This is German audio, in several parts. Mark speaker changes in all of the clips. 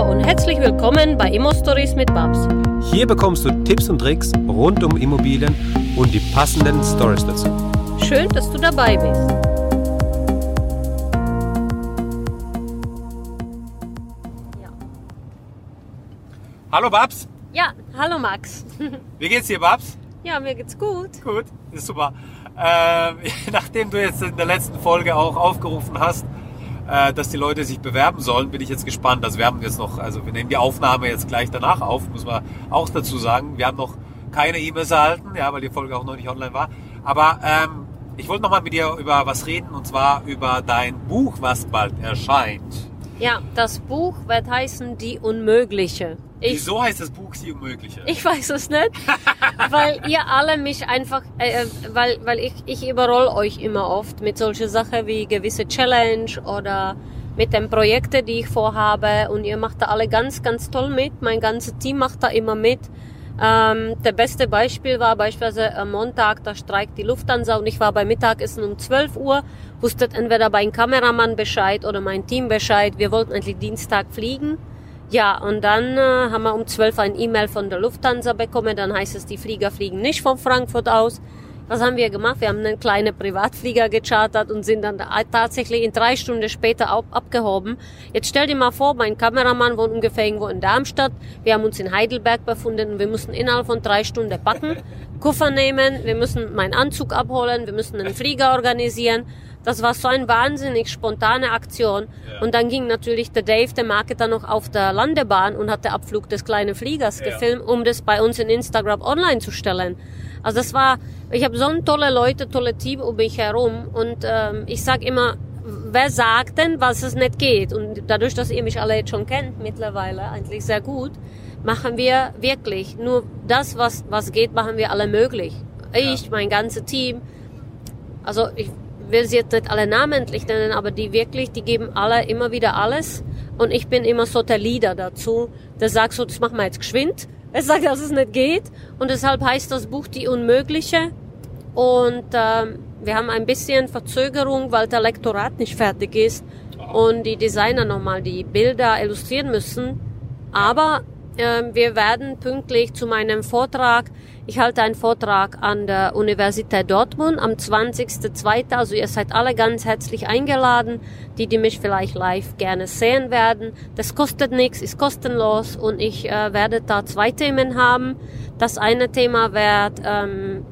Speaker 1: Hallo und herzlich willkommen bei Immo Stories mit Babs.
Speaker 2: Hier bekommst du Tipps und Tricks rund um Immobilien und die passenden Stories dazu.
Speaker 1: Schön, dass du dabei bist.
Speaker 3: Hallo Babs,
Speaker 1: Ja, hallo Max.
Speaker 3: wie geht's dir Babs?
Speaker 1: Ja, mir geht's gut.
Speaker 3: Gut, ist super. Ähm, nachdem du jetzt in der letzten Folge auch aufgerufen hast, äh, dass die Leute sich bewerben sollen, bin ich jetzt gespannt. Also wir haben jetzt noch, also wir nehmen die Aufnahme jetzt gleich danach auf, muss man auch dazu sagen. Wir haben noch keine E-Mails erhalten, ja, weil die Folge auch noch nicht online war. Aber ähm, ich wollte noch mal mit dir über was reden und zwar über dein Buch, was bald erscheint.
Speaker 1: Ja, das Buch wird heißen Die Unmögliche. Ich,
Speaker 3: Wieso heißt das Buch Die Unmögliche?
Speaker 1: ich weiß es nicht, weil ihr alle mich einfach, äh, äh, weil, weil ich, ich überroll euch immer oft mit solchen Sachen wie gewisse Challenge oder mit den Projekten, die ich vorhabe und ihr macht da alle ganz, ganz toll mit. Mein ganzes Team macht da immer mit. Ähm, der beste Beispiel war beispielsweise am Montag, da streikt die Lufthansa und ich war bei Mittagessen um 12 Uhr, wusste entweder mein Kameramann Bescheid oder mein Team Bescheid. Wir wollten endlich Dienstag fliegen. Ja, und dann äh, haben wir um 12 ein E-Mail von der Lufthansa bekommen. Dann heißt es, die Flieger fliegen nicht von Frankfurt aus. Was haben wir gemacht? Wir haben einen kleinen Privatflieger gechartert und sind dann da tatsächlich in drei Stunden später ab abgehoben. Jetzt stell dir mal vor, mein Kameramann wohnt ungefähr irgendwo in Darmstadt. Wir haben uns in Heidelberg befunden und wir mussten innerhalb von drei Stunden packen, Koffer nehmen, wir müssen meinen Anzug abholen, wir müssen einen Flieger organisieren. Das war so eine wahnsinnig spontane Aktion.
Speaker 3: Ja.
Speaker 1: Und dann ging natürlich der Dave, der Marketer, noch auf der Landebahn und hat den Abflug des kleinen Fliegers
Speaker 3: Ja.
Speaker 1: gefilmt, um das bei uns in Instagram online zu stellen. Also das war, ich habe so ein tolle Leute, tolle Team um mich herum und ähm, ich sag immer, wer sagt denn, was es nicht geht? Und dadurch, dass ihr mich alle jetzt schon kennt mittlerweile, eigentlich sehr gut, machen wir wirklich nur das, was, was geht, machen wir alle möglich. Ich, mein ganzes Team, also ich will sie jetzt nicht alle namentlich nennen, aber die wirklich, die geben alle immer wieder alles. Und ich bin immer so der Leader dazu, der sagt so, das machen wir jetzt geschwind. Er sagt, dass es nicht geht. Und deshalb heißt das Buch Die Unmögliche. Und ähm, wir haben ein bisschen Verzögerung, weil der Lektorat nicht fertig ist und die Designer nochmal die Bilder illustrieren müssen. Aber wir werden pünktlich zu meinem Vortrag, ich halte einen Vortrag an der Universität Dortmund am 20.02. Also ihr seid alle ganz herzlich eingeladen, die, die mich vielleicht live gerne sehen werden. Das kostet nichts, ist kostenlos und ich äh, werde da zwei Themen haben. Das eine Thema wird ähm,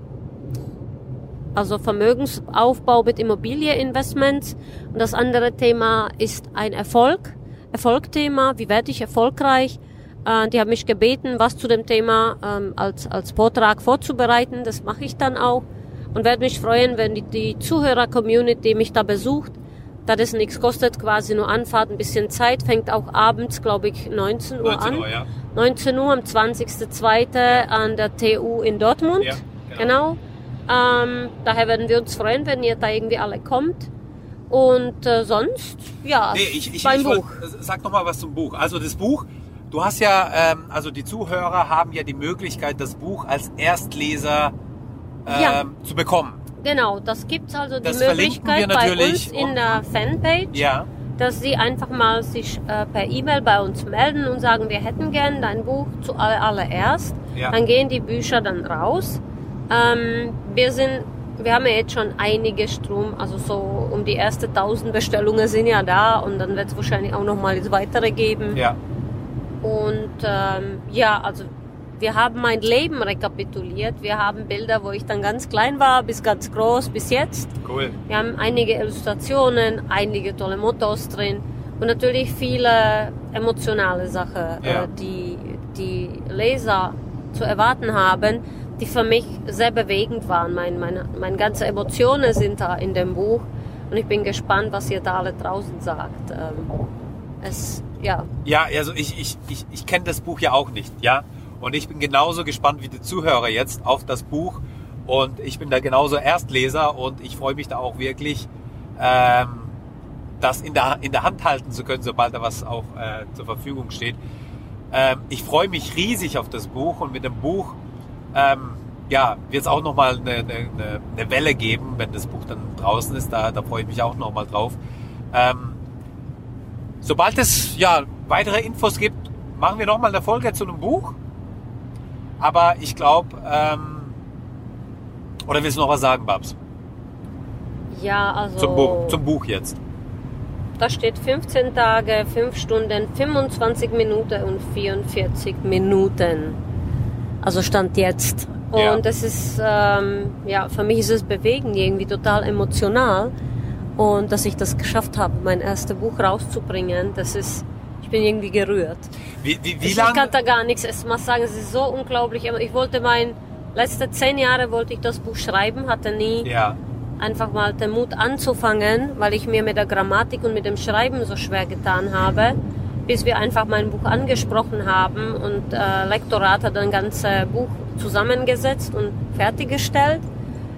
Speaker 1: also Vermögensaufbau mit Immobilieninvestments. Und das andere Thema ist ein Erfolg, Erfolgthema, wie werde ich erfolgreich? Äh, die haben mich gebeten, was zu dem Thema ähm, als, als Vortrag vorzubereiten. Das mache ich dann auch und werde mich freuen, wenn die, die Zuhörer-Community mich da besucht. Da das nichts kostet, quasi nur Anfahrt, ein bisschen Zeit, fängt auch abends, glaube ich, 19 Uhr
Speaker 3: 19
Speaker 1: an.
Speaker 3: Uhr, ja.
Speaker 1: 19 Uhr am 20.02. an der TU in Dortmund.
Speaker 3: Ja,
Speaker 1: genau. Ähm, daher werden wir uns freuen, wenn ihr da irgendwie alle kommt. Und äh, sonst, ja,
Speaker 3: Nee, ich, ich,
Speaker 1: beim
Speaker 3: ich wollt-
Speaker 1: Buch.
Speaker 3: sag noch mal was zum Buch. Also das Buch, du hast ja, ähm, also die Zuhörer haben ja die Möglichkeit, das Buch als Erstleser ähm,
Speaker 1: Ja.
Speaker 3: zu bekommen.
Speaker 1: Genau, das gibt's also die
Speaker 3: Das wir
Speaker 1: Möglichkeit bei uns in der Fanpage,
Speaker 3: Ja,
Speaker 1: dass sie einfach mal sich äh, per E-Mail bei uns melden und sagen, wir hätten gern dein Buch zu aller- allererst.
Speaker 3: Ja.
Speaker 1: Dann gehen die Bücher dann raus. Ähm, wir sind, wir haben ja jetzt schon einige Strom, also so um die erste tausend Bestellungen sind ja da und dann wird es wahrscheinlich auch noch mal jetzt weitere geben.
Speaker 3: ja.
Speaker 1: Und ähm, ja, also wir haben mein Leben rekapituliert. Wir haben Bilder, wo ich dann ganz klein war, bis ganz groß, bis jetzt.
Speaker 3: Cool.
Speaker 1: Wir haben einige Illustrationen, einige tolle Mottos drin und natürlich viele emotionale Sachen,
Speaker 3: Ja.
Speaker 1: äh, die die Leser zu erwarten haben, die für mich sehr bewegend waren. Mein, meine, meine ganze Emotionen sind da in dem Buch und ich bin gespannt, was ihr da alle draußen sagt. Ähm, es, ja,
Speaker 3: Ja, also ich, ich, ich, ich kenne das Buch ja auch nicht, ja. Und ich bin genauso gespannt wie die Zuhörer jetzt auf das Buch. Und ich bin da genauso Erstleser und ich freue mich da auch wirklich, ähm, das in der, in der Hand halten zu können, sobald da was auch äh, zur Verfügung steht. Ähm, ich freue mich riesig auf das Buch und mit dem Buch ähm, ja, wird es auch nochmal eine, eine, eine- Welle geben, wenn das Buch dann draußen ist. Da, da freue ich mich auch nochmal drauf. Ähm, sobald es ja weitere Infos gibt, machen wir nochmal eine Folge zu einem Buch. Aber ich glaube, ähm, oder willst du noch was sagen, Babs?
Speaker 1: Ja, also.
Speaker 3: Zum Buch, zum Buch jetzt.
Speaker 1: Da steht 15 Tage, 5 Stunden, 25 Minuten und 44 Minuten. Also Stand jetzt. Und
Speaker 3: Ja.
Speaker 1: das ist, ähm, ja, für mich ist es bewegend, irgendwie total emotional. Und dass ich das geschafft habe, mein erstes Buch rauszubringen, das ist, ich bin irgendwie gerührt.
Speaker 3: Wie, wie, wie
Speaker 1: ich, ich kann
Speaker 3: lange?
Speaker 1: da gar nichts, muss sagen, es ist so unglaublich. Ich wollte mein, letzte zehn Jahre wollte ich das Buch schreiben, hatte nie
Speaker 3: Ja,
Speaker 1: einfach mal den Mut anzufangen, weil ich mir mit der Grammatik und mit dem Schreiben so schwer getan habe, bis wir einfach mein Buch angesprochen haben und äh, Lektorat hat ein ganzes Buch zusammengesetzt und fertiggestellt.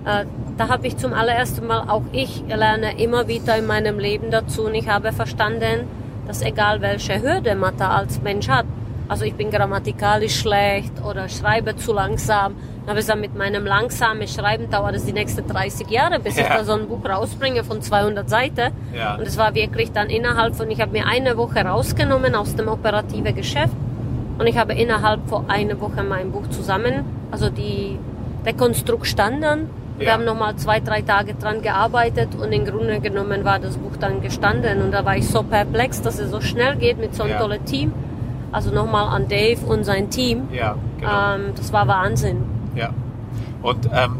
Speaker 1: Äh, da habe ich zum allerersten Mal auch ich lerne immer wieder in meinem Leben dazu und ich habe verstanden, dass egal welche Hürde man da als Mensch hat, also ich bin grammatikalisch schlecht oder schreibe zu langsam, dann habe ich gesagt, mit meinem langsamen Schreiben dauert es die nächsten 30 Jahre, bis ich
Speaker 3: Ja.
Speaker 1: da so ein Buch rausbringe von 200 Seiten.
Speaker 3: Ja.
Speaker 1: Und es war wirklich dann innerhalb von, ich habe mir eine Woche rausgenommen aus dem operativen Geschäft und ich habe innerhalb von einer Woche mein Buch zusammen, also die, der Konstrukt stand dann. Wir
Speaker 3: Ja.
Speaker 1: haben nochmal zwei, drei Tage dran gearbeitet und im Grunde genommen war das Buch dann gestanden und da war ich so perplex, dass es so schnell geht mit so einem
Speaker 3: Ja.
Speaker 1: tollen Team. Also nochmal an Dave und sein Team.
Speaker 3: ja, genau.
Speaker 1: Ähm, das war Wahnsinn.
Speaker 3: Ja. Und ähm,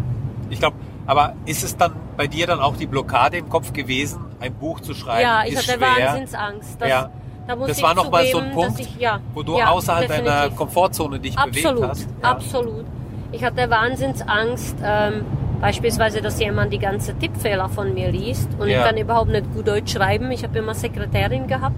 Speaker 3: ich glaube, aber ist es dann bei dir dann auch die Blockade im Kopf gewesen, ein Buch zu schreiben?
Speaker 1: Ja, ich hatte
Speaker 3: schwer.
Speaker 1: Wahnsinnsangst. Das,
Speaker 3: Ja.
Speaker 1: da
Speaker 3: Das war noch mal so ein Punkt,
Speaker 1: ich, ja,
Speaker 3: wo du
Speaker 1: ja,
Speaker 3: außerhalb deiner
Speaker 1: definitiv.
Speaker 3: Komfortzone dich
Speaker 1: Absolut,
Speaker 3: bewegt hast. Ja.
Speaker 1: absolut. Ich hatte Wahnsinnsangst, ähm, beispielsweise, dass jemand die ganze Tippfehler von mir liest und
Speaker 3: Ja.
Speaker 1: ich kann überhaupt nicht gut Deutsch schreiben. Ich habe immer Sekretärin gehabt.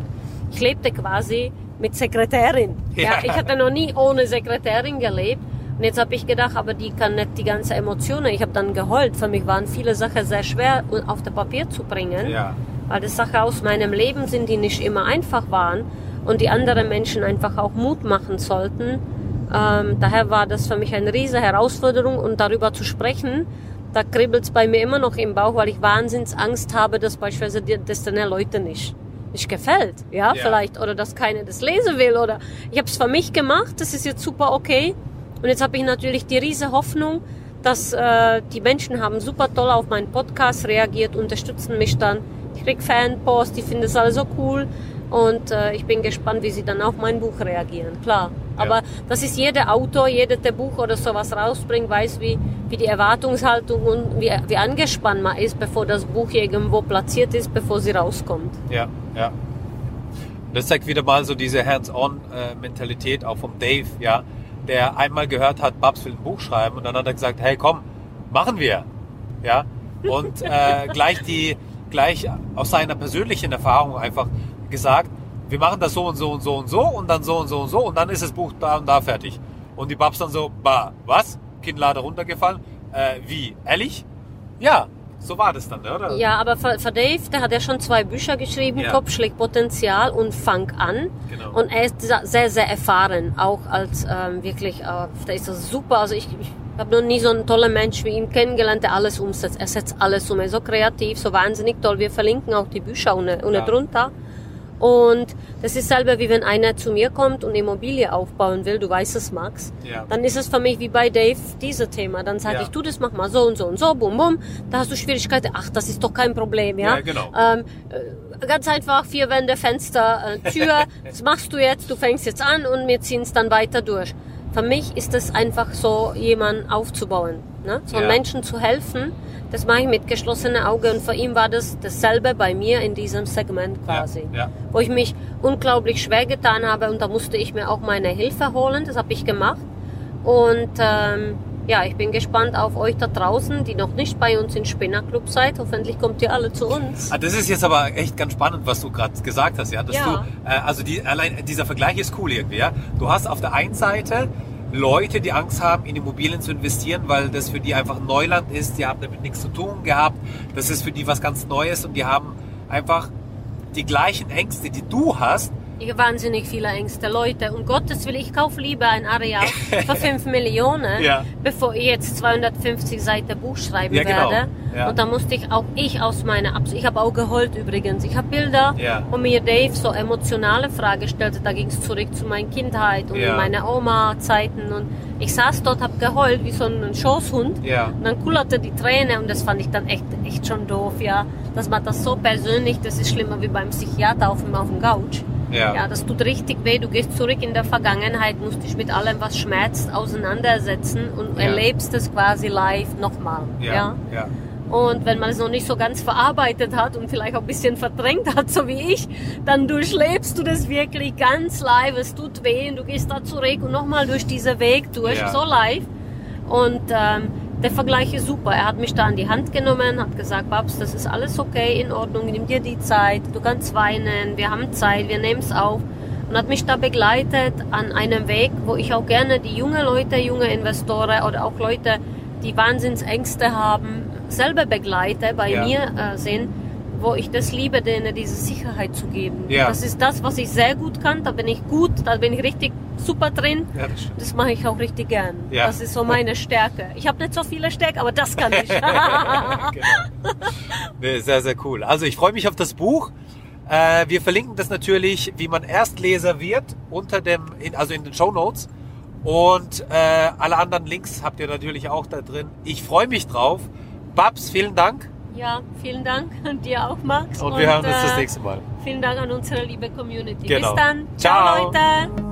Speaker 1: Ich lebte quasi mit Sekretärin. Ja.
Speaker 3: Ja.
Speaker 1: ich hatte noch nie ohne Sekretärin gelebt. Und jetzt habe ich gedacht, aber die kann nicht die ganze Emotionen. Ich habe dann geheult. Für mich waren viele Sachen sehr schwer auf das Papier zu bringen
Speaker 3: Ja.
Speaker 1: weil das Sachen aus meinem Leben sind, die nicht immer einfach waren und die anderen Menschen einfach auch Mut machen sollten. Ähm, daher war das für mich eine riesige Herausforderung und darüber zu sprechen, da kribbelt es bei mir immer noch im Bauch, weil ich wahnsinns Angst habe, dass beispielsweise die- das den Leuten nicht nicht gefällt, ja,
Speaker 3: Ja.
Speaker 1: vielleicht. Oder dass keiner das lesen will. Oder ich habe es für mich gemacht, das ist jetzt super okay. Und jetzt habe ich natürlich die riesige Hoffnung, dass äh, die Menschen haben super toll auf meinen Podcast reagiert, unterstützen mich dann. Ich krieg Fanpost, die finden es alle so cool. Und äh, ich bin gespannt, wie sie dann auf mein Buch reagieren. Klar, aber das ist jeder Autor, jeder, der Buch oder sowas rausbringt, weiß, wie, wie die Erwartungshaltung und wie, wie angespannt man ist, bevor das Buch irgendwo platziert ist, bevor sie rauskommt.
Speaker 3: Ja, ja. Das zeigt wieder mal so diese Hands-on-Mentalität auch vom Dave, ja, der einmal gehört hat, Babs will ein Buch schreiben und dann hat er gesagt, hey komm, machen wir, ja. Und äh, gleich die, gleich aus seiner persönlichen Erfahrung einfach gesagt, wir machen das so und so und so und so und dann so und so und so und dann ist das Buch da und da fertig. Und die Babs dann so, bah, was? Kinnlade runtergefallen? Äh, wie? Ehrlich? Ja, so war das dann, oder?
Speaker 1: Ja, aber für, Dave, der hat ja schon zwei Bücher geschrieben,
Speaker 3: Ja.
Speaker 1: Kopf schlägt Potenzial und Fang an.
Speaker 3: Genau.
Speaker 1: Und er ist sehr, sehr, erfahren, auch als ähm, wirklich, äh, der ist das super. Also ich, ich habe noch nie so einen tollen Mensch wie ihn kennengelernt, der alles umsetzt. Er setzt alles um, er ist so kreativ, so wahnsinnig toll. Wir verlinken auch die Bücher unten
Speaker 3: Ja.
Speaker 1: drunter. Und das ist selber wie wenn einer zu mir kommt und Immobilie aufbauen will, du weißt es, Max.
Speaker 3: Ja.
Speaker 1: Dann ist es für mich wie bei Dave dieses Thema. Dann sage
Speaker 3: Ja.
Speaker 1: ich, du, das mach mal so und so und so, bum bum. Da hast du Schwierigkeiten. Ach, das ist doch kein Problem, ja?
Speaker 3: Ja, genau.
Speaker 1: Ähm, äh, ganz einfach, vier Wände, Fenster, äh, Tür. das machst du jetzt, du fängst jetzt an und wir ziehen es dann weiter durch. Für mich ist es einfach so, jemanden aufzubauen. Ne? So
Speaker 3: Ja.
Speaker 1: Menschen zu helfen, das mache ich mit geschlossenen Augen. Und für ihn war das dasselbe bei mir in diesem Segment quasi.
Speaker 3: Ja, ja.
Speaker 1: Wo ich mich unglaublich schwer getan habe und da musste ich mir auch meine Hilfe holen. Das habe ich gemacht. Und ähm, ja, ich bin gespannt auf euch da draußen, die noch nicht bei uns im Spinnerclub seid. Hoffentlich kommt ihr alle zu uns.
Speaker 3: Ah, das ist jetzt aber echt ganz spannend, was du gerade gesagt hast, ja. Dass
Speaker 1: Ja.
Speaker 3: du, äh, also die, allein dieser Vergleich ist cool irgendwie, ja. Du hast auf der einen Seite Leute, die Angst haben, in Immobilien zu investieren, weil das für die einfach Neuland ist. Die haben damit nichts zu tun gehabt. Das ist für die was ganz Neues und die haben einfach die gleichen Ängste, die du hast,
Speaker 1: wahnsinnig viele Ängste, Leute. Um Gottes Willen, ich kaufe lieber ein Areal für 5 Millionen,
Speaker 3: Ja.
Speaker 1: bevor ich jetzt 250 Seiten Buch schreiben
Speaker 3: Ja, genau.
Speaker 1: werde.
Speaker 3: Ja.
Speaker 1: Und da musste ich auch ich aus meiner Absicht, ich habe auch geheult übrigens. Ich habe Bilder, wo mir Dave so emotionale Fragen stellte. Da ging es zurück zu meiner Kindheit und
Speaker 3: Ja.
Speaker 1: meine Oma-Zeiten. Und ich saß dort, habe geheult wie so ein Schoßhund. Und dann kullerte die Träne und das fand ich dann echt, echt schon doof, ja. Dass man das so persönlich, das ist schlimmer wie beim Psychiater auf dem, auf dem Couch.
Speaker 3: Ja.
Speaker 1: Ja, das tut richtig weh. Du gehst zurück in der Vergangenheit, musst dich mit allem, was schmerzt, auseinandersetzen und
Speaker 3: Ja.
Speaker 1: erlebst es quasi live nochmal.
Speaker 3: Ja.
Speaker 1: Ja.
Speaker 3: ja.
Speaker 1: Und wenn man es noch nicht so ganz verarbeitet hat und vielleicht auch ein bisschen verdrängt hat, so wie ich, dann durchlebst du das wirklich ganz live. Es tut weh und du gehst da zurück und nochmal durch diesen Weg durch,
Speaker 3: Ja.
Speaker 1: so live. Und ähm, der Vergleich ist super. Er hat mich da an die Hand genommen, hat gesagt, Babs, das ist alles okay, in Ordnung, nimm dir die Zeit, du kannst weinen, wir haben Zeit, wir nehmen es auf. Und hat mich da begleitet an einem Weg, wo ich auch gerne die junge Leute, junge Investoren oder auch Leute, die Wahnsinnsängste haben, selber begleite, bei
Speaker 3: Ja.
Speaker 1: mir äh, sind, wo ich das liebe, denen diese Sicherheit zu geben.
Speaker 3: Ja.
Speaker 1: Das ist das, was ich sehr gut kann, da bin ich gut, da bin ich richtig super drin.
Speaker 3: ja das.
Speaker 1: Das mache ich auch richtig gern.
Speaker 3: Ja.
Speaker 1: Das ist so meine Stärke. Ich habe nicht so viele Stärken, aber das kann ich.
Speaker 3: genau. Nee, sehr, sehr cool. Also ich freue mich auf das Buch. Äh, wir verlinken das natürlich, wie man Erstleser wird, unter dem, in, also in den Show Notes. Und äh, alle anderen Links habt ihr natürlich auch da drin. Ich freue mich drauf. Babs, vielen Dank.
Speaker 1: ja, vielen Dank und dir auch, Max.
Speaker 3: Und wir hören uns das
Speaker 1: äh,
Speaker 3: nächste Mal.
Speaker 1: Vielen Dank an unsere liebe Community.
Speaker 3: Genau.
Speaker 1: Bis dann.
Speaker 3: Ciao.
Speaker 1: Leute.